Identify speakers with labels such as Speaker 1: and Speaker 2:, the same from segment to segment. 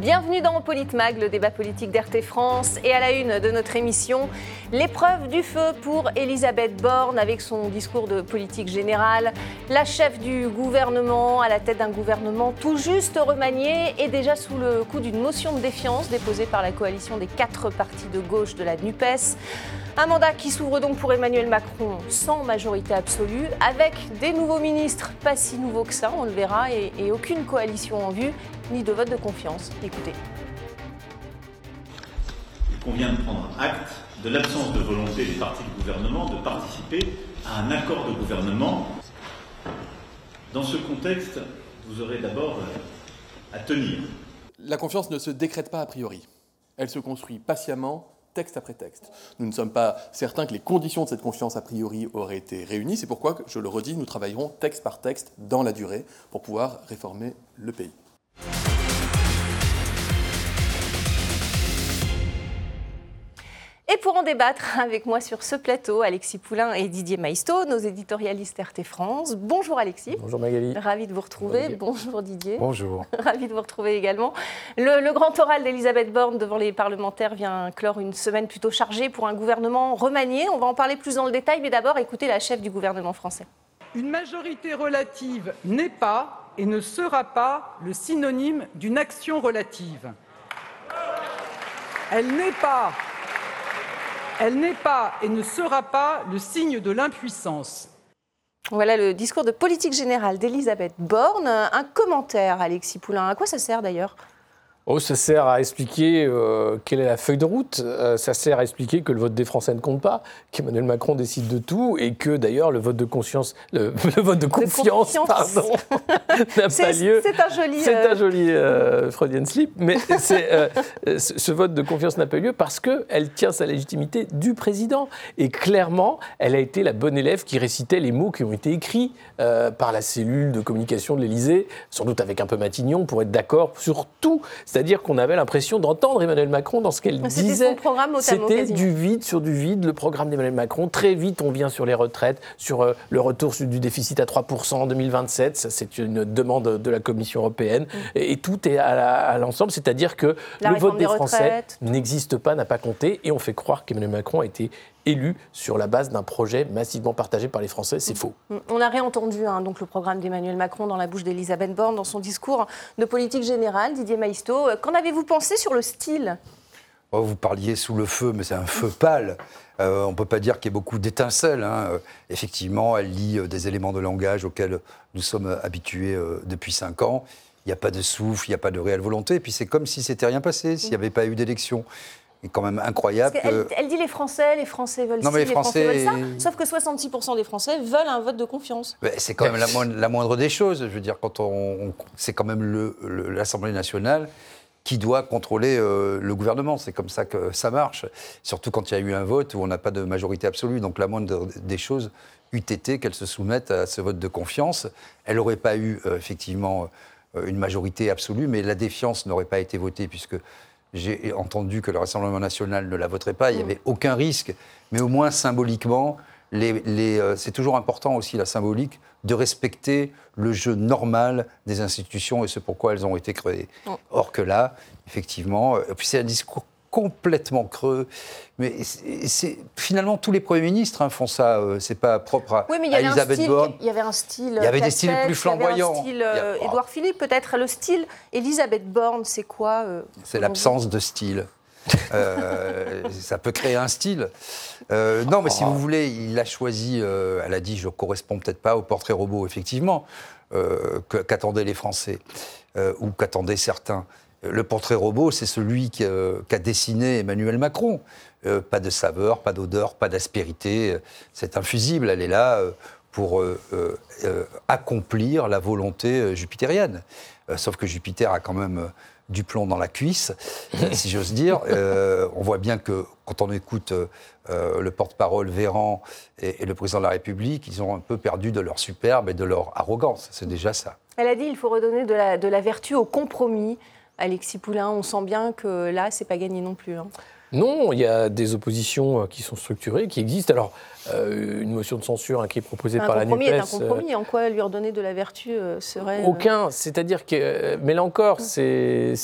Speaker 1: Bienvenue dans Politmag, le débat politique d'RT France. Et à la une de notre émission, l'épreuve du feu pour Elisabeth Borne avec son discours de politique générale. La chef du gouvernement à la tête d'un gouvernement tout juste remanié et déjà sous le coup d'une motion de défiance déposée par la coalition des quatre partis de gauche de la NUPES. Un mandat qui s'ouvre donc pour Emmanuel Macron sans majorité absolue, avec des nouveaux ministres, pas si nouveaux que ça, on le verra, et, et aucune coalition en vue, ni de vote de confiance. Écoutez.
Speaker 2: Il convient de prendre acte de l'absence de volonté des partis du gouvernement de participer à un accord de gouvernement. Dans ce contexte, vous aurez d'abord à tenir.
Speaker 3: La confiance ne se décrète pas a priori. Elle se construit patiemment texte après texte. Nous ne sommes pas certains que les conditions de cette confiance a priori auraient été réunies. C'est pourquoi, je le redis, nous travaillerons texte par texte dans la durée pour pouvoir réformer le pays.
Speaker 1: Et pour en débattre avec moi sur ce plateau, Alexis Poulain et Didier Maisto, nos éditorialistes RT France. Bonjour Alexis.
Speaker 4: Bonjour Magali.
Speaker 1: Ravi de vous retrouver. Bonjour Didier.
Speaker 4: Bonjour.
Speaker 1: Ravi de vous retrouver également. Le, le grand oral d'Elisabeth Borne devant les parlementaires vient clore une semaine plutôt chargée pour un gouvernement remanié. On va en parler plus dans le détail, mais d'abord écoutez la chef du gouvernement français.
Speaker 5: Une majorité relative n'est pas et ne sera pas le synonyme d'une action relative. Elle n'est pas elle n'est pas et ne sera pas le signe de l'impuissance.
Speaker 1: Voilà le discours de politique générale d'Elisabeth Borne. Un commentaire, Alexis Poulain. À quoi ça sert d'ailleurs?
Speaker 4: Oh, ça sert à expliquer euh, quelle est la feuille de route. Euh, ça sert à expliquer que le vote des Français ne compte pas, qu'Emmanuel Macron décide de tout et que d'ailleurs le vote de conscience, le, le vote de confiance,
Speaker 1: confiance.
Speaker 4: pardon, n'a pas lieu.
Speaker 1: C'est un joli.
Speaker 4: C'est un joli euh, Freudian slip, mais ce vote de confiance n'a pas eu lieu parce qu'elle tient sa légitimité du président. Et clairement, elle a été la bonne élève qui récitait les mots qui ont été écrits par la cellule de communication de l'Élysée, sans doute avec un peu Matignon, pour être d'accord sur tout. C'est-à-dire qu'on avait l'impression d'entendre Emmanuel Macron dans ce qu'elle disait. C'était du vide sur du vide, le programme d'Emmanuel Macron. Très vite, on vient sur les retraites, sur euh, le retour du déficit à 3% en 2027. Ça, c'est une demande de la Commission européenne. Et, et tout est à, l'ensemble, c'est-à-dire que
Speaker 1: Mm. La
Speaker 4: le vote
Speaker 1: des
Speaker 4: des Français n'existe pas, n'a pas compté. Et on fait croire qu'Emmanuel Macron a été élu sur la base d'un projet massivement partagé par les Français. C'est faux.
Speaker 1: On a réentendu hein, donc le programme d'Emmanuel Macron dans la bouche d'Elisabeth Borne dans son discours de politique générale. Didier Maisto, Euh, qu'en avez-vous pensé sur le style?
Speaker 6: Oh, vous parliez sous le feu, mais c'est un feu pâle. Euh, on ne peut pas dire qu'il y ait beaucoup d'étincelles. hein. Euh, Effectivement, elle lit euh, des éléments de langage auxquels nous sommes habitués euh, depuis cinq ans. Il n'y a pas de souffle, il n'y a pas de réelle volonté. Et puis c'est comme si c'était rien passé, s'il n'y avait pas eu d'élection. C'est quand même incroyable.
Speaker 1: Parce qu'elle
Speaker 6: que-
Speaker 1: elle dit les Français, les Français veulent
Speaker 6: Non,
Speaker 1: ci,
Speaker 6: mais
Speaker 1: les
Speaker 6: les
Speaker 1: Français,
Speaker 6: Français-
Speaker 1: veulent ça. Sauf que 66% des Français veulent un vote de confiance.
Speaker 6: C'est quand même la moindre, la moindre des choses. Je veux dire, quand on, on- c'est quand même le- le- l'Assemblée nationale qui doit contrôler euh, le gouvernement. C'est comme ça que ça marche. Surtout quand il y a eu un vote où on n'a pas de majorité absolue. Donc la moindre des choses eût été qu'elle se soumette à ce vote de confiance. Elle n'aurait pas eu euh, effectivement euh, une majorité absolue, mais la défiance n'aurait pas été votée puisque j'ai entendu que le Rassemblement national ne la voterait pas. Il n'y avait aucun risque, mais au moins symboliquement, les- les, euh, c'est toujours important aussi la symbolique de respecter le jeu normal des institutions et c'est pourquoi elles ont été créées. Or que là, effectivement, euh, puis c'est un discours complètement creux, mais c'est, finalement tous les premiers ministres hein, font ça. euh, c'est pas propre à,
Speaker 1: Oui, mais il y
Speaker 6: à
Speaker 1: avait un
Speaker 6: Elisabeth
Speaker 1: style.
Speaker 6: Borne.
Speaker 1: Il y avait un style.
Speaker 6: Il y avait des styles plus flamboyants.
Speaker 1: Il y avait un style euh,
Speaker 6: Il y a-
Speaker 1: Édouard Philippe, peut-être. Le style Elisabeth Borne, c'est quoi euh,
Speaker 6: C'est l'absence de style. Euh, ça peut créer un style. Non, mais si vous voulez, il a choisi, elle a dit, je ne corresponds peut-être pas au portrait robot, effectivement, qu'attendaient les Français, ou qu'attendaient certains. Le portrait robot, c'est celui qui, euh, qu'a dessiné Emmanuel Macron. Euh, pas de saveur, pas d'odeur, pas d'aspérité. C'est infusible, elle est là euh, pour euh, euh, euh, accomplir la volonté euh, jupitérienne. Euh, sauf que Jupiter a quand même euh, du plomb dans la cuisse, euh, si j'ose dire. Euh, on voit bien que quand on écoute euh, euh, le porte-parole Véran et, et le président de la République, ils ont un peu perdu de leur superbe et de leur arrogance. C'est déjà ça.
Speaker 1: Elle a dit il faut redonner de la, de la vertu au compromis. Alexis Poulain, on sent bien que là, c'est pas gagné non plus. hein.
Speaker 4: Non, il y a des oppositions qui sont structurées, qui existent. Alors, euh, une motion de censure hein, qui est proposée par la NUPES.
Speaker 1: Est un compromis. En quoi lui redonner de la vertu euh, serait
Speaker 4: euh, Aucun. C'est-à-dire que, mais là encore, c'est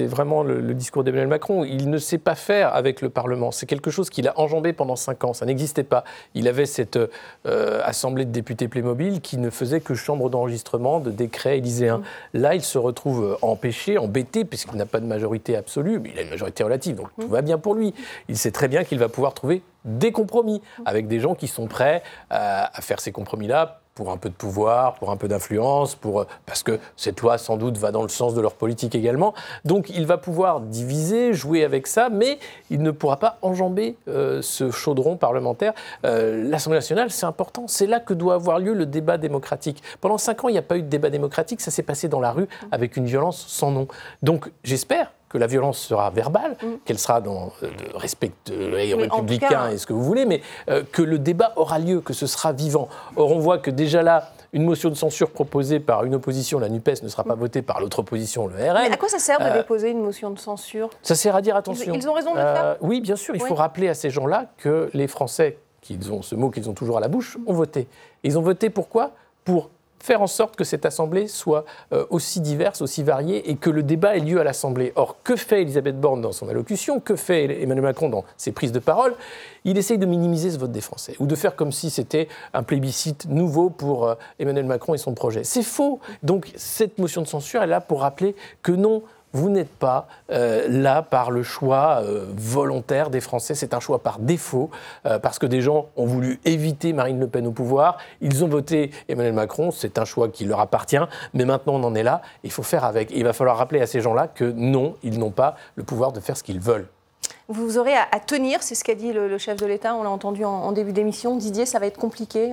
Speaker 4: vraiment le, discours d'Emmanuel Macron. Il ne sait pas faire avec le Parlement. C'est quelque chose qu'il a enjambé pendant cinq ans. Ça n'existait pas. Il avait cette assemblée de députés Playmobil qui ne faisait que chambre d'enregistrement de décrets élyséens. Mm. Là, il se retrouve empêché, embêté, puisqu'il n'a pas de majorité absolue, mais il a une majorité relative, donc tout mm. va bien pour lui. Il sait très bien qu'il va pouvoir trouver des compromis avec des gens qui sont prêts euh, à faire ces compromis-là pour un peu de pouvoir, pour un peu d'influence, pour parce que cette loi sans doute va dans le sens de leur politique également. Donc il va pouvoir diviser, jouer avec ça, mais il ne pourra pas enjamber euh, ce chaudron parlementaire. Euh, L'Assemblée nationale, c'est important. C'est là que doit avoir lieu le débat démocratique. Pendant cinq ans, il n'y a pas eu de débat démocratique. Ça s'est passé dans la rue avec une violence sans nom. Donc j'espère que la violence sera verbale, mm. qu'elle sera dans le euh, respect les républicains et ce que vous voulez, mais euh, que le débat aura lieu, que ce sera vivant. Or, on voit que déjà là, une motion de censure proposée par une opposition, la NUPES, ne sera pas mm. votée par l'autre opposition, le RN.
Speaker 1: Mais à quoi ça sert de euh, déposer une motion de censure?
Speaker 4: Ça sert à dire attention.
Speaker 1: Ils, ont raison de le faire?
Speaker 4: Oui, bien sûr. Il faut rappeler à ces gens-là que les Français, qu'ils ont ce mot qu'ils ont toujours à la bouche, ont voté. ils ont voté pourquoi? Pour faire en sorte que cette Assemblée soit euh, aussi diverse, aussi variée, et que le débat ait lieu à l'Assemblée. Or, que fait Elisabeth Borne dans son allocution? Que fait Emmanuel Macron dans ses prises de parole? Il essaye de minimiser ce vote des Français, ou de faire comme si c'était un plébiscite nouveau pour euh, Emmanuel Macron et son projet. C'est faux. Donc, cette motion de censure est là pour rappeler que non, vous n'êtes pas euh, là par le choix euh, volontaire des Français, c'est un choix par défaut, euh, parce que des gens ont voulu éviter Marine Le Pen au pouvoir, ils ont voté Emmanuel Macron, c'est un choix qui leur appartient, mais maintenant on en est là, il faut faire avec. il va falloir rappeler à ces gens-là que non, ils n'ont pas le pouvoir de faire ce qu'ils veulent.
Speaker 1: Vous aurez à, tenir, c'est ce qu'a dit le, chef de l'État, on l'a entendu en, début d'émission. Didier, ça va être compliqué.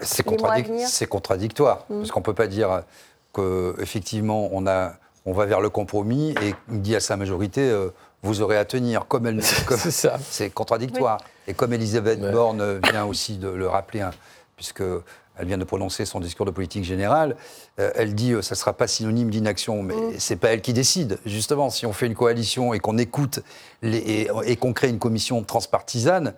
Speaker 6: c'est contradictoire, mmh. parce qu'on ne peut pas dire qu'effectivement on a on va vers le compromis et dit à sa majorité euh, vous aurez à tenir. Comme elle, c'est ça. C'est contradictoire. Et comme Elisabeth Borne vient aussi de le rappeler, hein, puisque elle vient de prononcer son discours de politique générale, euh, elle dit euh, ça ne sera pas synonyme d'inaction, mais mm. c'est pas elle qui décide. Justement, si on fait une coalition et qu'on écoute les, et, qu'on crée une commission transpartisane,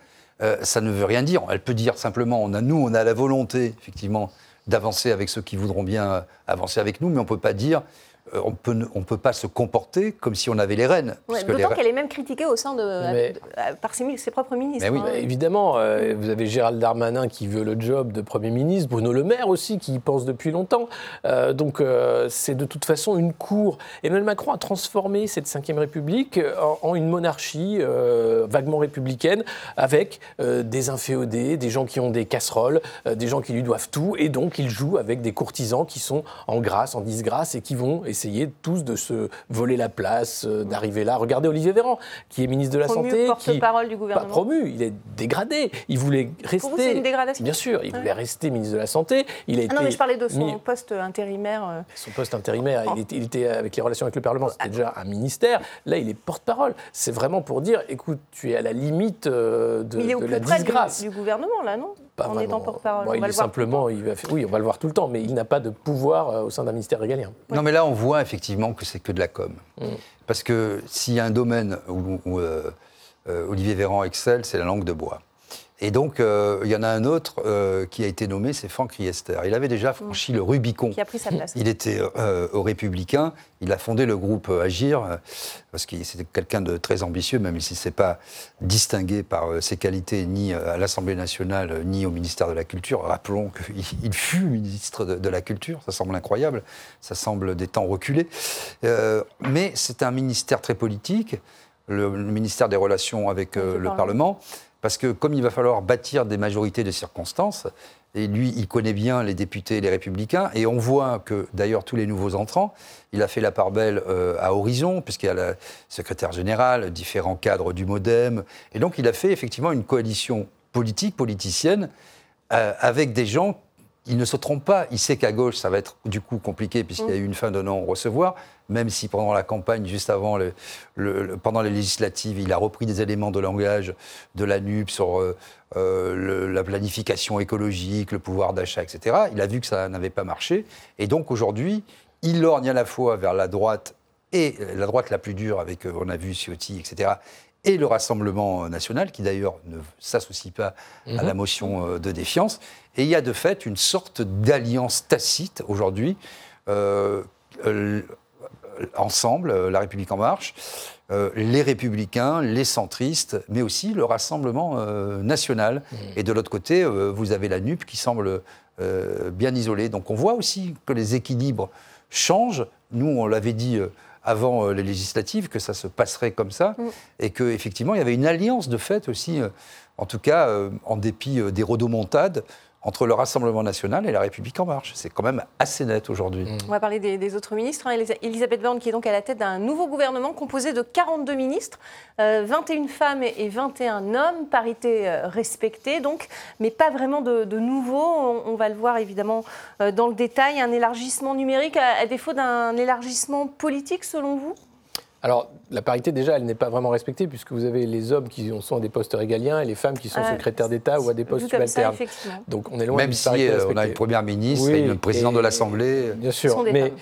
Speaker 6: ça ne veut rien dire. Elle peut dire simplement on a, nous, on a la volonté, effectivement, d'avancer avec ceux qui voudront bien avancer avec nous, mais on ne peut pas dire on peut, ne peut pas se comporter comme si on avait les rênes.
Speaker 1: D'autant qu'elle est même critiquée au sein de, par ses, propres ministres.
Speaker 4: oui, hein. bah, évidemment, euh, vous avez Gérald Darmanin qui veut le job de Premier ministre, Bruno Le Maire aussi qui y pense depuis longtemps. Euh, donc c'est de toute façon une cour. Emmanuel Macron a transformé cette Ve République en, une monarchie vaguement républicaine avec des inféodés, des gens qui ont des casseroles, des gens qui lui doivent tout, et donc il joue avec des courtisans qui sont en grâce, en disgrâce et qui vont essayer tous de se voler la place, euh, d'arriver là. Regardez Olivier Véran, qui est ministre de la Santé.
Speaker 1: porte-parole du gouvernement.
Speaker 4: Pas promu, il est dégradé. Il voulait rester. Pour
Speaker 1: vous, c'est une dégradation
Speaker 4: Bien sûr, il voulait rester ministre de la Santé.
Speaker 1: Il a ah non, mais je parlais de son poste intérimaire. Euh.
Speaker 4: Son poste intérimaire, il, était, il, était, avec les relations avec le Parlement, c'était déjà un ministère. Là, il est porte-parole. C'est vraiment pour dire écoute, tu es à la limite euh, de,
Speaker 1: il est au
Speaker 4: de
Speaker 1: plus
Speaker 4: la
Speaker 1: près
Speaker 4: disgrâce.
Speaker 1: Du, du gouvernement, là, non? En étant porte-parole.
Speaker 4: il est simplement, il va oui, on va le voir tout le temps, mais il n'a pas de pouvoir au sein d'un ministère régalien.
Speaker 6: Non, mais là, on voit effectivement que c'est que de la com. Mm. Parce que s'il y a un domaine où, euh, euh, Olivier Véran excelle, c'est la langue de bois. Et donc, euh, il y en a un autre qui a été nommé, c'est Franck Riester. Il avait déjà franchi le Rubicon.
Speaker 1: Qui a pris sa place.
Speaker 6: Il était au Républicain. Il a fondé le groupe Agir, parce que c'était quelqu'un de très ambitieux, même s'il ne s'est pas distingué par ses qualités ni à l'Assemblée nationale, ni au ministère de la Culture. Rappelons qu'il fut ministre de, la Culture. Ça semble incroyable. Ça semble des temps reculés. mais c'est un ministère très politique, le, ministère des Relations avec le Parlement parce que comme il va falloir bâtir des majorités de circonstances, et lui, il connaît bien les députés et les républicains, et on voit que d'ailleurs tous les nouveaux entrants, il a fait la part belle euh, à Horizon, puisqu'il y a le secrétaire général, différents cadres du Modem, et donc il a fait effectivement une coalition politique, politicienne, euh, avec des gens il ne se trompe pas. Il sait qu'à gauche, ça va être du coup compliqué puisqu'il y a eu une fin de non-recevoir, même si pendant la campagne, juste avant, le, pendant les législatives, il a repris des éléments de langage de la NUP sur euh, euh, la planification écologique, le pouvoir d'achat, etc. Il a vu que ça n'avait pas marché. Et donc aujourd'hui, il lorgne à la fois vers la droite et la droite la plus dure avec, euh, on a vu Ciotti, etc., et le Rassemblement national, qui d'ailleurs ne s'associe pas à la motion euh, de défiance. Et il y a de fait une sorte d'alliance tacite aujourd'hui, euh, ensemble, euh, La République en marche, euh, les républicains, les centristes, mais aussi le Rassemblement euh, national. Et de l'autre côté, euh, vous avez la NUP qui semble bien isolée. Donc on voit aussi que les équilibres changent. Nous, on l'avait dit avant euh, les législatives que ça se passerait comme ça, et qu'effectivement, il y avait une alliance de fait aussi, euh, en tout cas, euh, en dépit des rodomontades, entre le Rassemblement national et la République en marche. C'est quand même assez net aujourd'hui.
Speaker 1: On va parler des, des autres ministres. hein. Elisa- Elisabeth Borne, qui est donc à la tête d'un nouveau gouvernement composé de 42 ministres, euh, 21 femmes et et 21 hommes, parité euh, respectée donc, mais pas vraiment de, de nouveau. On, on va le voir évidemment euh, dans le détail. Un élargissement numérique à, à défaut d'un élargissement politique, selon vous?
Speaker 4: Alors, la parité, déjà, elle n'est pas vraiment respectée, puisque vous avez les hommes qui sont à des postes régaliens et les femmes qui sont
Speaker 1: Ah,
Speaker 4: secrétaires d'État ou à des postes subalternes.
Speaker 1: effectivement.
Speaker 4: Donc, on est loin
Speaker 6: Même si euh, on a une première ministre
Speaker 4: Oui,
Speaker 6: et le président
Speaker 4: et-
Speaker 6: de l'Assemblée.
Speaker 4: Bien sûr, mais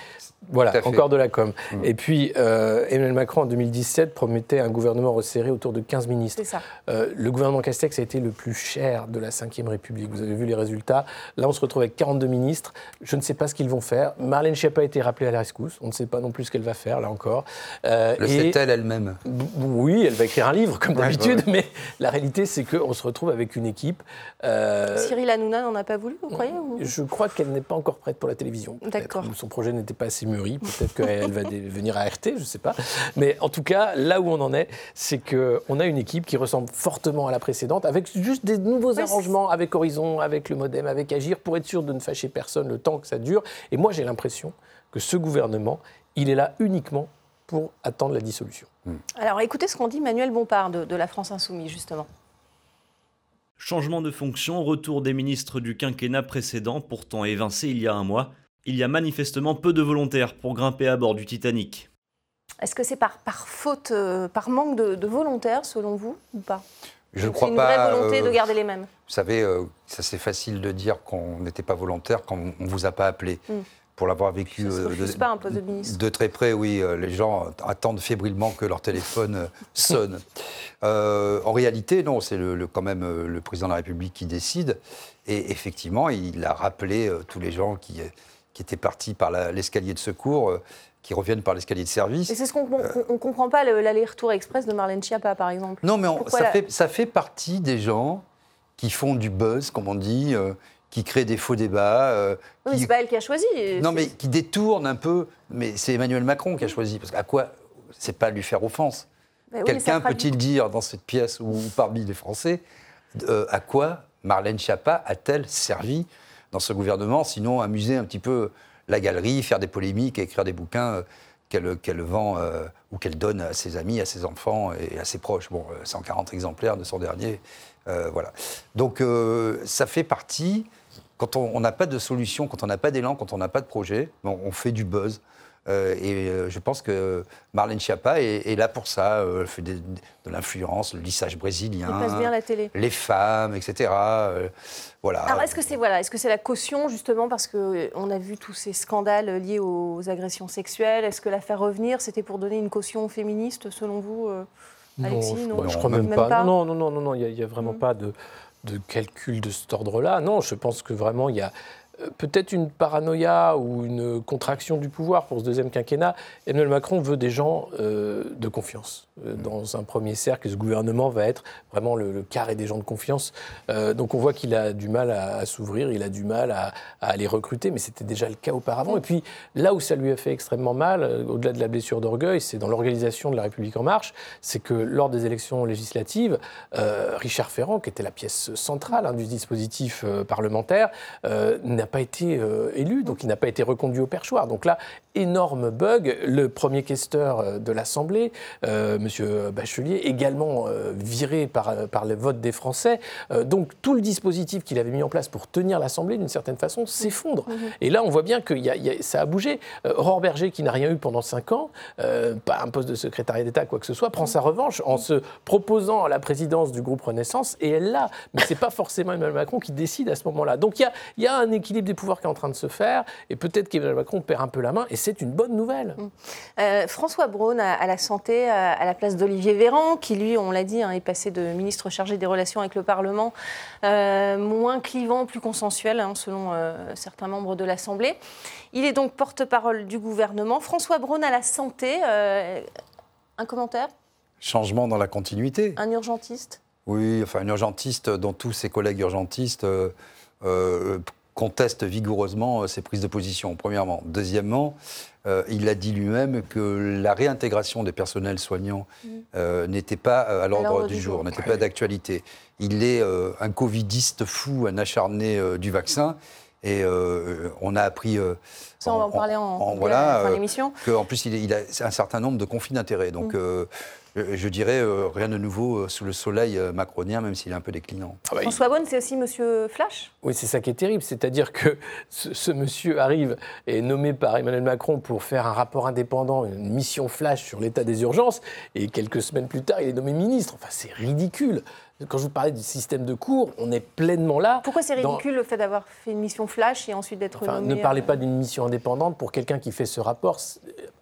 Speaker 4: voilà, encore de la com.
Speaker 6: Mm.
Speaker 4: Et puis, euh, Emmanuel Macron, en 2017, promettait un gouvernement resserré autour de 15 ministres.
Speaker 1: C'est ça.
Speaker 4: Euh, le gouvernement Castex a été le plus cher de la Ve République. Vous avez vu les résultats. Là, on se retrouve avec 42 ministres. Je ne sais pas ce qu'ils vont faire. Marlène Schiappa a été rappelée à la rescousse. On ne sait pas non plus ce qu'elle va faire, là encore. Euh,
Speaker 6: Le
Speaker 4: et-
Speaker 6: elle-même
Speaker 4: B- Oui, elle va écrire un livre, comme d'habitude,
Speaker 6: ouais.
Speaker 4: mais la réalité, c'est qu'on se retrouve avec une équipe. euh,
Speaker 1: Cyril Hanouna n'en a pas voulu, vous croyez ou-
Speaker 4: je crois qu'elle n'est pas encore prête pour la télévision.
Speaker 1: D'accord.
Speaker 4: Son projet n'était pas assez mûri. Peut-être qu'elle va venir à RT, je ne sais pas. Mais en tout cas, là où on en est, c'est qu'on a une équipe qui ressemble fortement à la précédente, avec juste des nouveaux
Speaker 1: Ouais,
Speaker 4: arrangements avec Horizon, avec le Modem, avec Agir, pour être sûr de ne fâcher personne le temps que ça dure. Et moi, j'ai l'impression que ce gouvernement, il est là uniquement pour attendre la dissolution.
Speaker 1: Alors écoutez ce qu'en dit Manuel Bompard de, de la France Insoumise, justement.
Speaker 7: Changement de fonction, retour des ministres du quinquennat précédent, pourtant évincés il y a un mois. Il y a manifestement peu de volontaires pour grimper à bord du Titanic.
Speaker 1: Est-ce que c'est par, par faute, euh, par manque de, de volontaires, selon vous, ou pas?
Speaker 6: Je ne
Speaker 1: C'est
Speaker 6: crois
Speaker 1: une
Speaker 6: pas.
Speaker 1: vraie volonté
Speaker 6: euh,
Speaker 1: de garder les mêmes.
Speaker 6: Vous savez, euh, ça c'est facile de dire qu'on n'était pas volontaire quand on ne vous a pas appelé.
Speaker 1: Mm.
Speaker 6: Pour l'avoir vécu euh,
Speaker 1: refuse pas, un poste de ministre.
Speaker 6: de très près, oui. euh, les gens attendent fébrilement que leur téléphone euh, sonne. Euh, en réalité, non, c'est le, le- quand même le président de la République qui décide. Et effectivement, il a rappelé euh, tous les gens qui, qui étaient partis par l'escalier de secours, qui reviennent par l'escalier de service.
Speaker 1: Et c'est ce qu'on ne comprend pas, le- l'aller-retour express de Marlène Schiappa, par exemple.
Speaker 6: Non, mais on- ça,
Speaker 1: la-
Speaker 6: fait, ça fait partie des gens qui font du buzz, comme on dit, euh, qui créent des faux débats. euh,
Speaker 1: Oui,
Speaker 6: qui-
Speaker 1: c'est pas elle qui a choisi.
Speaker 6: non, mais qui détournent un peu. Mais c'est Emmanuel Macron qui a choisi. Parce qu'à quoi C'est pas lui faire offense?
Speaker 1: Oui,
Speaker 6: Quelqu'un peut-il dire dans cette pièce ou parmi les Français euh, à quoi Marlène Schiappa a-t-elle servi dans ce gouvernement Sinon, amuser un petit peu la galerie, faire des polémiques, écrire des bouquins euh, qu'elle vend euh, ou qu'elle donne à ses amis, à ses enfants et à ses proches? Bon, euh, 140 exemplaires de son dernier. voilà. Donc, ça fait partie. Quand on on n'a pas de solution, quand on n'a pas d'élan, quand on n'a pas de projet, bon, on fait du buzz. Euh, et euh, je pense que Marlène Schiappa est, est là pour ça. Euh, Elle fait des- de l'influence, le lissage brésilien,
Speaker 1: Il passe bien la télé.
Speaker 6: les femmes, etc. Euh, voilà.
Speaker 1: Alors, est-ce que c'est voilà, est -ce c'est la caution, justement, parce qu'on a vu tous ces scandales liés aux agressions sexuelles? Est-ce que la faire revenir, c'était pour donner une caution féministe, selon vous euh, Alexis,
Speaker 4: je,
Speaker 1: non
Speaker 4: je
Speaker 6: Non,
Speaker 4: crois même,
Speaker 1: même
Speaker 4: pas.
Speaker 1: pas.
Speaker 4: Non, non, non, non, non, il n'y a, vraiment
Speaker 1: Mm.
Speaker 4: pas de, de calcul de cet ordre-là. Non, je pense que vraiment, il y a peut-être une paranoïa ou une contraction du pouvoir pour ce deuxième quinquennat. Emmanuel Macron veut des gens euh, de confiance euh, dans un premier cercle. Ce gouvernement va être vraiment le, le carré des gens de confiance. Euh, donc on voit qu'il a du mal à, à s'ouvrir, il a du mal à, à les recruter, mais c'était déjà le cas auparavant. Et puis là où ça lui a fait extrêmement mal, euh, au-delà de la blessure d'orgueil, c'est dans l'organisation de la République en marche, c'est que lors des élections législatives, euh, Richard Ferrand, qui était la pièce centrale hein, du dispositif euh, parlementaire, euh, n'a pas été euh, élu, donc il n'a pas été reconduit au perchoir. Donc là, énorme bug. Le premier questeur euh, de l'Assemblée, euh, Monsieur Bachelier, également euh, viré par, euh, par le vote des Français. Euh, donc tout le dispositif qu'il avait mis en place pour tenir l'Assemblée, d'une certaine façon, s'effondre. Et là, on voit bien que y a- y a- ça a bougé. Aurore Berger, qui n'a rien eu pendant cinq ans, pas un poste de secrétariat d'État, quoi que ce soit, prend sa revanche en se proposant à la présidence du groupe Renaissance, et elle l'a. Mais c'est pas forcément Emmanuel Macron qui décide à ce moment-là. Donc il y a, il y a un équilibre des pouvoirs qui est en train de se faire, et peut-être qu'Emmanuel Macron perd un peu la main, et c'est une bonne nouvelle.
Speaker 1: Mm. Euh, François Braun à, la santé, à, la place d'Olivier Véran, qui lui, on l'a dit, hein, est passé de ministre chargé des relations avec le Parlement, euh, moins clivant, plus consensuel, hein, selon certains membres de l'Assemblée. Il est donc porte-parole du gouvernement. François Braun à la santé, un commentaire?
Speaker 6: Changement dans la continuité.
Speaker 1: Un urgentiste?
Speaker 6: Oui, enfin un urgentiste dont tous ses collègues urgentistes euh, euh, contestent vigoureusement ses prises de position, premièrement. Deuxièmement, euh, il a dit lui-même que la réintégration des personnels soignants mm. n'était pas à l'ordre du, jour, n'était pas d'actualité. Il est un covidiste fou, un acharné du vaccin. Et on a appris.
Speaker 1: Ça, on va en parler en, en, voilà, l'émission.
Speaker 6: Qu'en plus, il, il, a un certain nombre de conflits d'intérêts. Donc, mm. Euh, je dirais euh, rien de nouveau euh, sous le soleil macronien, même s'il est un peu déclinant.
Speaker 1: Ah bah, François Bonne, c'est aussi Monsieur Flash?
Speaker 4: Oui, c'est ça qui est terrible. C'est-à-dire que ce, monsieur arrive et est nommé par Emmanuel Macron pour faire un rapport indépendant, une mission Flash sur l'état des urgences, et quelques semaines plus tard, il est nommé ministre. Enfin, c'est ridicule. Quand je vous parlais du système de cours, on est pleinement là.
Speaker 1: Pourquoi c'est ridicule le fait d'avoir fait une mission flash et ensuite d'être
Speaker 4: enfin, Ne parlez pas d'une mission indépendante pour quelqu'un qui fait ce rapport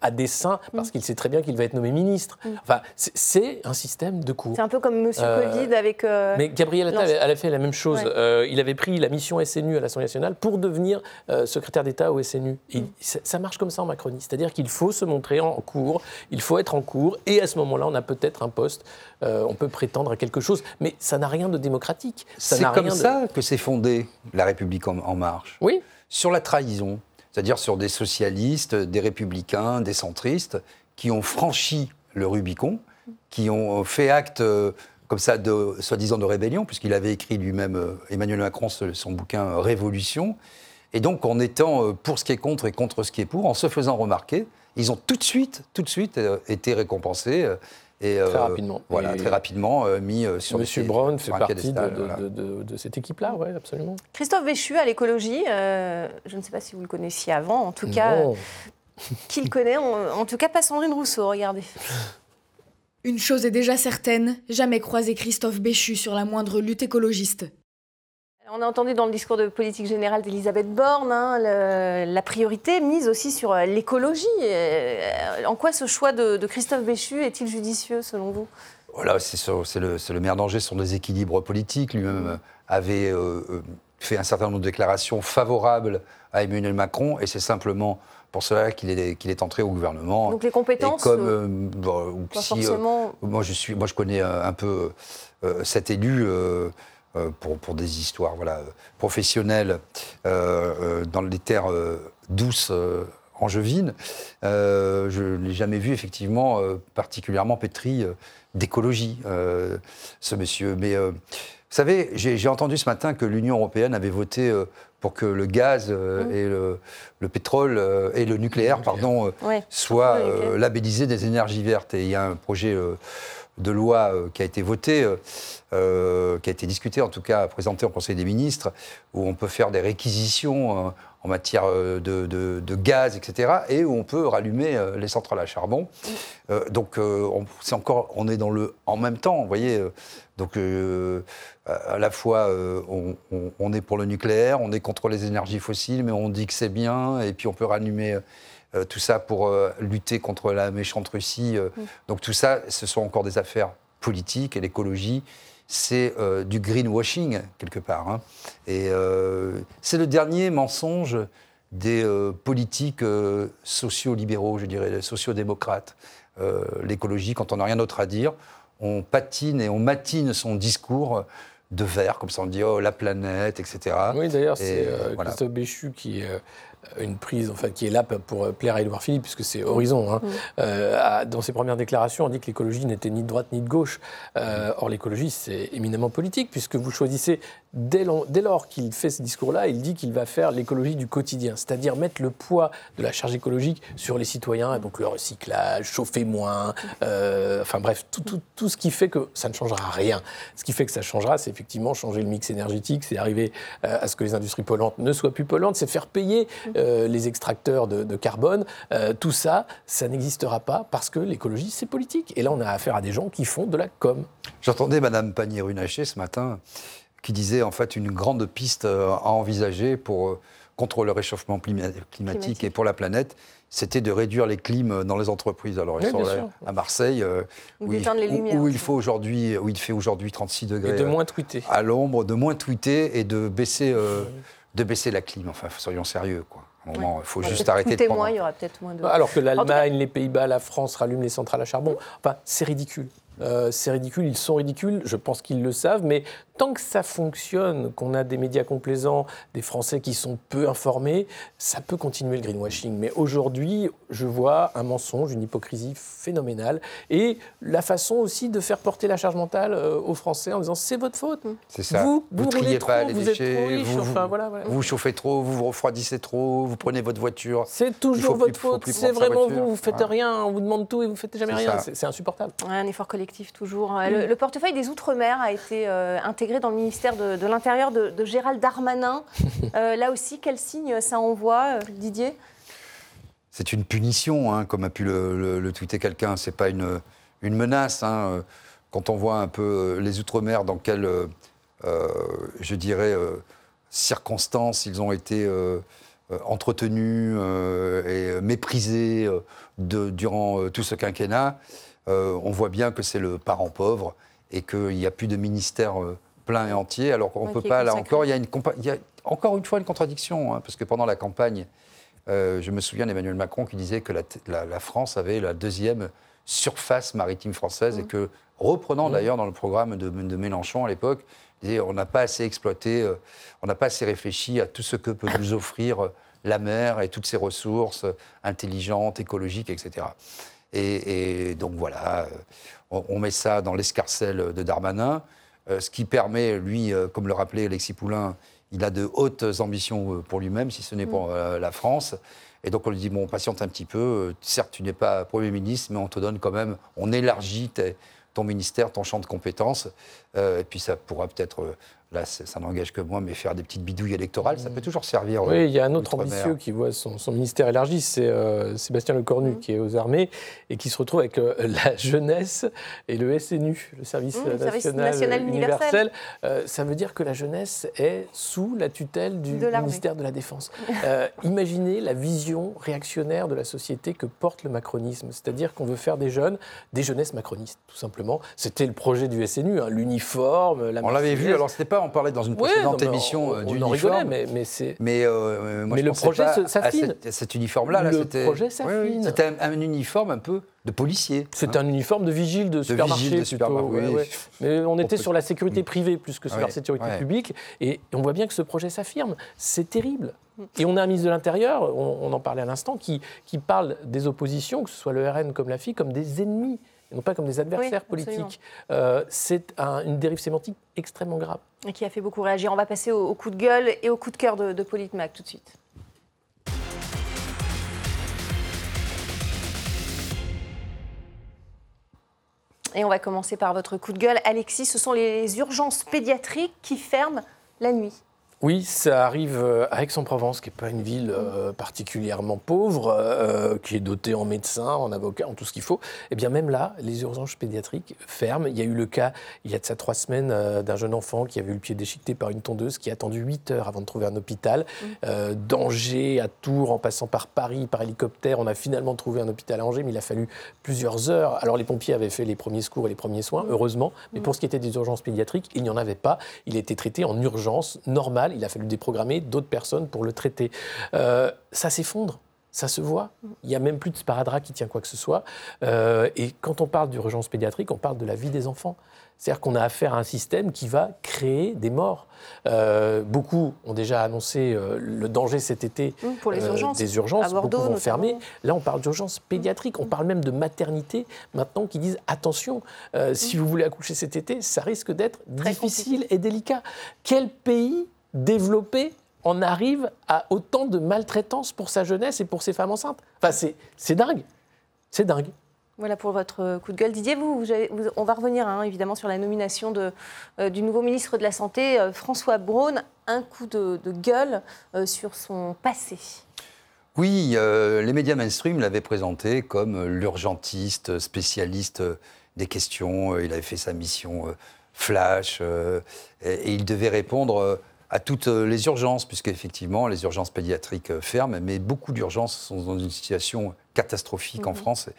Speaker 4: à dessein parce mm. qu'il sait très bien qu'il va être nommé ministre. Mm. Enfin, c'est un système de cours.
Speaker 1: C'est un peu comme Monsieur euh, Covid avec.
Speaker 4: Euh, mais Gabriel Attal, elle a fait la même chose. Euh, il avait pris la mission SNU à l'Assemblée nationale pour devenir secrétaire d'État au SNU. Et mm. ça marche comme ça en Macronie, c'est-à-dire qu'il faut se montrer en cours, il faut être en cours, et à ce moment-là, on a peut-être un poste, on peut prétendre à quelque chose, mais ça n'a rien de démocratique.
Speaker 6: C'est comme ça que s'est fondée la République en marche.
Speaker 4: Oui.
Speaker 6: Sur la trahison c'est-à-dire sur des socialistes, des républicains, des centristes, qui ont franchi le Rubicon, qui ont fait acte euh, comme ça de soi-disant de rébellion, puisqu'il avait écrit lui-même, euh, Emmanuel Macron, son bouquin euh, Révolution. Et donc, en étant pour ce qui est contre et contre ce qui est pour, en se faisant remarquer, ils ont tout de suite, tout de suite été récompensés
Speaker 4: et, très rapidement.
Speaker 6: Voilà, très rapidement euh, mis euh, sur
Speaker 4: Monsieur Brown fait partie de, cette équipe-là, oui, absolument.
Speaker 1: Christophe Béchu à l'écologie, euh, je ne sais pas si vous le connaissiez avant, en tout cas, qui le connaît, en, tout cas pas Sandrine Rousseau, regardez.
Speaker 8: Une chose est déjà certaine, jamais croiser Christophe Béchu sur la moindre lutte écologiste.
Speaker 1: On a entendu dans le discours de politique générale d'Elisabeth Borne hein, la priorité mise aussi sur euh, l'écologie. Euh, en quoi ce choix de, Christophe Béchu est-il judicieux selon vous?
Speaker 6: Voilà, c'est le, le meilleur danger sur des équilibres politiques. Lui-même euh, avait fait un certain nombre de déclarations favorables à Emmanuel Macron, et c'est simplement pour cela qu'il est, qu'il est entré au gouvernement.
Speaker 1: Donc les compétences
Speaker 6: comme, forcément... moi, je suis, moi, je connais un peu cet élu. Euh, pour, pour, des histoires voilà, professionnelles euh, euh, dans les terres douces angevines. je ne l'ai jamais vu effectivement particulièrement pétri d'écologie, ce monsieur. Mais vous savez, j'ai entendu ce matin que l'Union européenne avait voté pour que le gaz mmh. et le, pétrole et le nucléaire, pardon, soient labellisés des énergies vertes. Et il y a un projet de loi euh, qui a été votée, euh, euh, qui a été discutée, en tout cas présentée au Conseil des ministres, où on peut faire des réquisitions en matière de, gaz, etc., et où on peut rallumer les centrales à charbon. donc, on, c'est encore, on est dans le en même temps, vous voyez. donc, à la fois, on, on, est pour le nucléaire, on est contre les énergies fossiles, mais on dit que c'est bien, et puis on peut rallumer euh, tout ça pour euh, lutter contre la méchante Russie. Euh. Mm. Donc tout ça, ce sont encore des affaires politiques et l'écologie, c'est du greenwashing quelque part. Hein. Et c'est le dernier mensonge des politiques sociaux-libéraux, je dirais, sociaux-démocrates. l'écologie, quand on n'a rien d'autre à dire, on patine et on matine son discours de verre, comme ça on dit oh la planète, etc.
Speaker 4: Oui, d'ailleurs, c'est Christophe Béchu qui une prise enfin, qui est là pour plaire à Édouard Philippe, puisque c'est Horizon. Hein. Mm. Euh, dans ses premières déclarations, on dit que l'écologie n'était ni de droite ni de gauche. Euh, or, l'écologie, c'est éminemment politique, puisque vous choisissez, dès, lors qu'il fait ce discours-là, il dit qu'il va faire l'écologie du quotidien, c'est-à-dire mettre le poids de la charge écologique sur les citoyens, donc le recyclage, chauffer moins, euh, enfin bref, tout, tout, tout, ce qui fait que ça ne changera rien. Ce qui fait que ça changera, c'est effectivement changer le mix énergétique, c'est arriver à ce que les industries polluantes ne soient plus polluantes, c'est faire payer euh, les extracteurs de, carbone, euh, tout ça, ça n'existera pas parce que l'écologie, c'est politique. Et là, on a affaire à des gens qui font de la com.
Speaker 6: J'entendais Madame Pannier-Runacher ce matin qui disait en fait une grande piste euh, à envisager pour contre le réchauffement clima- climatique,
Speaker 1: Climatique.
Speaker 6: et pour la planète, c'était de réduire les clims dans les entreprises. Alors, ils
Speaker 4: Oui,
Speaker 6: sont là,
Speaker 4: sûr.
Speaker 6: à Marseille, euh, où, il-
Speaker 1: d'éteindre les
Speaker 6: où-
Speaker 1: lumières
Speaker 6: où il
Speaker 1: aussi.
Speaker 6: faut aujourd'hui, où il fait aujourd'hui 36
Speaker 4: Et
Speaker 6: degrés
Speaker 4: de
Speaker 6: euh,
Speaker 4: moins tweeter.
Speaker 6: à l'ombre, de moins tweeter et de baisser, euh, de baisser la clim. Enfin, soyons sérieux, quoi. À un moment, il faut
Speaker 1: Ouais,
Speaker 6: juste arrêter de prendre.
Speaker 1: moins, il y aura peut-être moins de.
Speaker 4: Alors que
Speaker 1: cas-
Speaker 4: l'Allemagne, les Pays-Bas, la France rallument les centrales à charbon. Enfin, c'est ridicule. Euh, c'est ridicule, ils sont ridicules, je pense qu'ils le savent, mais tant que ça fonctionne, qu'on a des médias complaisants, des Français qui sont peu informés, ça peut continuer le greenwashing. Mais aujourd'hui, je vois un mensonge, une hypocrisie phénoménale, et la façon aussi de faire porter la charge mentale euh, aux Français en disant c'est votre faute.
Speaker 6: C'est ça.
Speaker 4: Vous, vous,
Speaker 6: triez
Speaker 4: roulez
Speaker 6: pas
Speaker 4: trop,
Speaker 6: les
Speaker 4: vous êtes
Speaker 6: déchets,
Speaker 4: trop riche,
Speaker 6: vous,
Speaker 4: enfin
Speaker 6: vous-
Speaker 4: voilà. voilà.
Speaker 6: vous vous chauffez trop, vous vous refroidissez trop, vous prenez votre voiture.
Speaker 4: C'est toujours votre
Speaker 6: plus-
Speaker 4: faute, c'est vraiment vous, vous faites
Speaker 6: Voilà.
Speaker 4: rien, on vous demande tout et vous faites jamais rien, c'est c'est insupportable.
Speaker 1: Ouais, Un effort collectif toujours. Euh, Le, le portefeuille des Outre-mer a été euh, intégré dans le ministère de, de l'Intérieur de, de Gérald Darmanin. Euh, là aussi, quel signe ça envoie, euh, Didier?
Speaker 6: C'est une punition, hein, comme a pu le, le- le tweeter quelqu'un. C'est pas une, une menace. hein. Quand on voit un peu les Outre-mer, dans quelles, euh, je dirais, euh, circonstances ils ont été entretenus euh, et méprisés euh, de- durant euh, tout ce quinquennat, euh, on voit bien que c'est le parent pauvre et qu'il n'y a plus de ministère euh, plein et entier. Alors qu'on
Speaker 1: Ouais,
Speaker 6: peut pas, là encore, il y, a une compa- il y a encore une fois une contradiction, hein, parce que pendant la campagne, euh, je me souviens d'Emmanuel Macron qui disait que la, t- la- la France avait la deuxième surface maritime française et que, reprenant d'ailleurs dans le programme de, de Mélenchon à l'époque, il disait on n'a pas assez exploité, euh, on n'a pas assez réfléchi à tout ce que peut nous offrir euh, la mer et toutes ses ressources euh, intelligentes, écologiques, etc. Et, et donc voilà, euh, on, on met ça dans l'escarcelle de Darmanin, euh, ce qui permet, lui, euh, comme le rappelait Alexis Poulain, il a de hautes ambitions pour lui-même, si ce n'est pour euh, la France. Et donc on lui dit, bon, patiente un petit peu, certes tu n'es pas Premier ministre, mais on te donne quand même, on élargit ton ministère, ton champ de compétences, et puis ça pourra peut-être, euh, là ça n'engage que moi, mais faire des petites bidouilles électorales, ça peut toujours servir. euh,
Speaker 4: Oui, il y a un autre ambitieux qui voit son, son ministère élargi, c'est euh, Sébastien Lecornu, qui est aux armées et qui se retrouve avec euh, la jeunesse et le SNU, le service,
Speaker 1: Mmh, le
Speaker 4: euh,
Speaker 1: service
Speaker 4: national,
Speaker 1: national
Speaker 4: euh,
Speaker 1: universel.
Speaker 4: Euh, ça veut dire que la jeunesse est sous la tutelle du
Speaker 1: De
Speaker 4: ministère de la Défense. Euh, imaginez la vision réactionnaire de la société que porte le macronisme, c'est-à-dire qu'on veut faire des jeunes, des jeunesses macronistes, tout simplement. C'était le projet du SNU, hein, l'uniforme, la
Speaker 6: On l'avait vu, alors c'était pas, on parlait dans une
Speaker 4: Ouais,
Speaker 6: précédente
Speaker 4: non,
Speaker 6: émission
Speaker 4: on,
Speaker 6: euh,
Speaker 4: on en rigolait, mais, mais c'est...
Speaker 6: Mais, euh, moi,
Speaker 4: Mais
Speaker 6: je
Speaker 4: le projet s'affine.
Speaker 6: cet- uniforme-là. Là,
Speaker 4: Le
Speaker 6: c'était-
Speaker 4: projet
Speaker 6: Oui, oui,
Speaker 4: s'affine.
Speaker 6: C'était un, un uniforme un peu de policier.
Speaker 4: C'est un uniforme de vigile de supermarché
Speaker 6: vigile de
Speaker 4: plutôt.
Speaker 6: supermarché, oui.
Speaker 4: ouais. Mais on était sur la sécurité privée plus que sur la sécurité publique. Et on voit bien que ce projet s'affirme. C'est terrible. Et on a un ministre de l'Intérieur, on, on en parlait à l'instant, qui, qui parle des oppositions, que ce soit le RN comme la FI, comme des ennemis, et non pas comme des adversaires
Speaker 1: Oui,
Speaker 4: politiques. Euh, c'est un- une dérive sémantique extrêmement grave.
Speaker 1: Et qui a fait beaucoup réagir. On va passer au, au coup de gueule et au coup de cœur de, de Politmac tout de suite. Et on va commencer par votre coup de gueule. Alexis, ce sont les urgences pédiatriques qui ferment la nuit.
Speaker 4: Oui, ça arrive euh, à Aix-en-Provence, qui n'est pas une ville euh, particulièrement pauvre, euh, qui est dotée en médecins, en avocats, en tout ce qu'il faut. Et bien même là, les urgences pédiatriques ferment. Il y a eu le cas, il y a de ça trois semaines, euh, d'un jeune enfant qui avait eu le pied déchiqueté par une tondeuse, qui a attendu 8 heures avant de trouver un hôpital. Euh, D'Angers à Tours, en passant par Paris, par hélicoptère, on a finalement trouvé un hôpital à Angers, mais il a fallu plusieurs heures. Alors les pompiers avaient fait les premiers secours et les premiers soins, heureusement, mais pour ce qui était des urgences pédiatriques, il n'y en avait pas. Il été traité en urgence normale. Il a fallu déprogrammer d'autres personnes pour le traiter. Euh, ça s'effondre. Ça se voit. Il n'y a même plus de sparadrap qui tient quoi que ce soit. Euh, et quand on parle d'urgence pédiatrique, on parle de la vie des enfants. C'est-à-dire qu'on a affaire à un système qui va créer des morts. Euh, beaucoup ont déjà annoncé euh, le danger cet été
Speaker 1: Mmh, pour les urgences.
Speaker 4: des urgences.
Speaker 1: À Bordeaux,
Speaker 4: beaucoup vont fermer. Là, on parle d'urgence pédiatrique. On parle même de maternité maintenant qui disent attention, si vous voulez accoucher cet été, ça risque d'être difficile et délicat. Quel pays développé en arrive à autant de maltraitance pour sa jeunesse et pour ses femmes enceintes Enfin, c'est- c'est dingue. C'est dingue.
Speaker 1: Voilà pour votre coup de gueule. Didier, vous, vous avez- vous- on va revenir hein, évidemment sur la nomination de, euh, du nouveau ministre de la Santé, euh, François Braun. Un coup de, de gueule euh, sur son passé.
Speaker 6: Oui, euh, les médias mainstream l'avaient présenté comme euh, l'urgentiste, spécialiste euh, des questions. Euh, Il avait fait sa mission euh, flash euh, et, et il devait répondre euh, à toutes euh, les urgences, puisque effectivement les urgences pédiatriques euh, ferment, mais beaucoup d'urgences sont dans une situation catastrophique en France.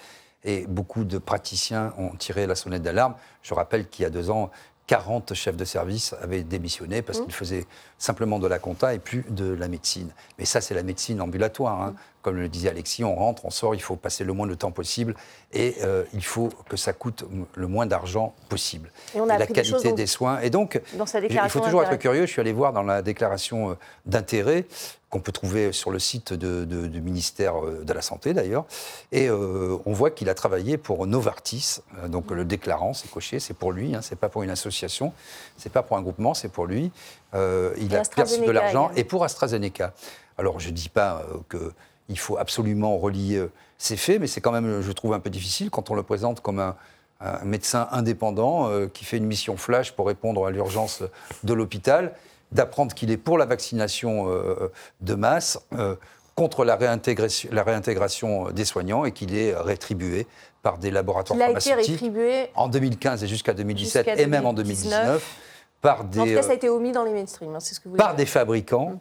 Speaker 6: Et beaucoup de praticiens ont tiré la sonnette d'alarme. Je rappelle qu'il y a deux ans, 40 chefs de service avaient démissionné parce qu'ils faisaient simplement de la compta et plus de la médecine. Mais ça, c'est la médecine ambulatoire. hein. Comme le disait Alexis, on rentre, on sort, il faut passer le moins de temps possible et euh, il faut que ça coûte le moins d'argent possible.
Speaker 1: Et on a
Speaker 6: la
Speaker 1: des
Speaker 6: qualité
Speaker 1: donc-
Speaker 6: des soins. Et donc,
Speaker 1: Dans sa
Speaker 6: il faut toujours être curieux. Je suis allé voir dans la déclaration euh, d'intérêt qu'on peut trouver sur le site de- de- du ministère euh, de la Santé d'ailleurs. Et euh, on voit qu'il a travaillé pour Novartis. Donc le déclarant, c'est coché, c'est pour lui, hein, c'est pas pour une association, c'est pas pour un groupement, c'est pour lui. Euh, il
Speaker 1: Et
Speaker 6: a perçu de l'argent et pour AstraZeneca. Alors je dis pas euh, qu'il faut absolument relier euh, ces faits, mais c'est quand même, je trouve, un peu difficile quand on le présente comme un, un médecin indépendant euh, qui fait une mission flash pour répondre à l'urgence de l'hôpital, d'apprendre qu'il est pour la vaccination euh, de masse, euh, contre la réintégration, la réintégration des soignants et qu'il est rétribué par des laboratoires
Speaker 1: Il a été
Speaker 6: pharmaceutiques
Speaker 1: rétribué.
Speaker 6: en 2015 et jusqu'à 2017
Speaker 1: Jusqu'à
Speaker 6: et même en
Speaker 1: 2019.
Speaker 6: 2019 par
Speaker 1: En tout
Speaker 6: des,
Speaker 1: cas, ça a été omis dans les mainstream. hein, ce que vous
Speaker 6: par des fabricants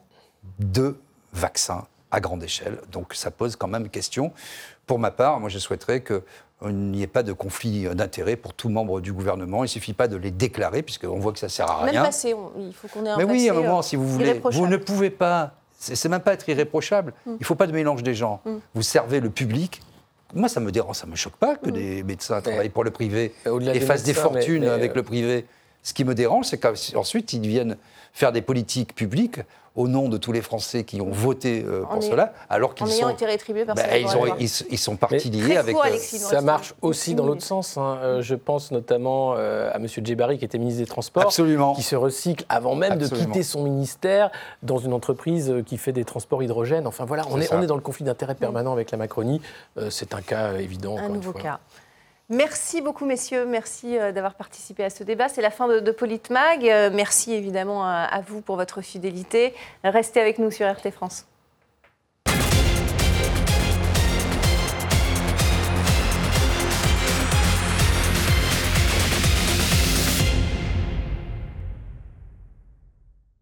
Speaker 6: de vaccins à grande échelle. Donc ça pose quand même question. Pour ma part, moi je souhaiterais qu'il n'y ait pas de conflit d'intérêts pour tout membre du gouvernement. Il ne suffit pas de les déclarer, puisqu'on voit que ça ne sert à
Speaker 1: Même
Speaker 6: rien.
Speaker 1: passé, on- il faut qu'on ait un
Speaker 6: Mais oui, à un moment,
Speaker 1: euh,
Speaker 6: si vous voulez, vous ne pouvez pas. C'est même pas être irréprochable.
Speaker 1: Mm.
Speaker 6: Il ne faut pas de mélange des gens. Vous servez le public. Moi, ça me dérange, ça me choque pas que
Speaker 1: Mm.
Speaker 6: des médecins travaillent pour le privé et fassent des
Speaker 4: mais-
Speaker 6: fortunes
Speaker 4: mais,
Speaker 6: avec
Speaker 4: euh,
Speaker 6: le privé. Ce qui me dérange, c'est qu'ensuite, ils viennent faire des politiques publiques au nom de tous les Français qui ont voté euh, pour cela, alors qu'ils sont,
Speaker 1: été rétribués par
Speaker 6: bah, ils, ont- ils- ils sont partis
Speaker 4: Mais-
Speaker 6: liés avec. euh,
Speaker 1: Alexis.
Speaker 4: Ça marche aussi dans l'autre sens. hein. Euh, Je pense notamment euh, à M. Djebari, qui était ministre des Transports,
Speaker 6: Absolument.
Speaker 4: qui se recycle avant même
Speaker 6: Absolument.
Speaker 4: de quitter son ministère dans une entreprise qui fait des transports hydrogène. Enfin voilà, on est,
Speaker 6: ça.
Speaker 4: on est dans le conflit d'intérêts permanent avec la Macronie. Euh, C'est un cas évident.
Speaker 1: un
Speaker 4: encore une
Speaker 1: nouveau
Speaker 4: fois.
Speaker 1: cas. Merci beaucoup, messieurs. Merci euh, d'avoir participé à ce débat. C'est la fin de, de Politmag. Euh, Merci évidemment à, à vous pour votre fidélité. Restez avec nous sur RT France.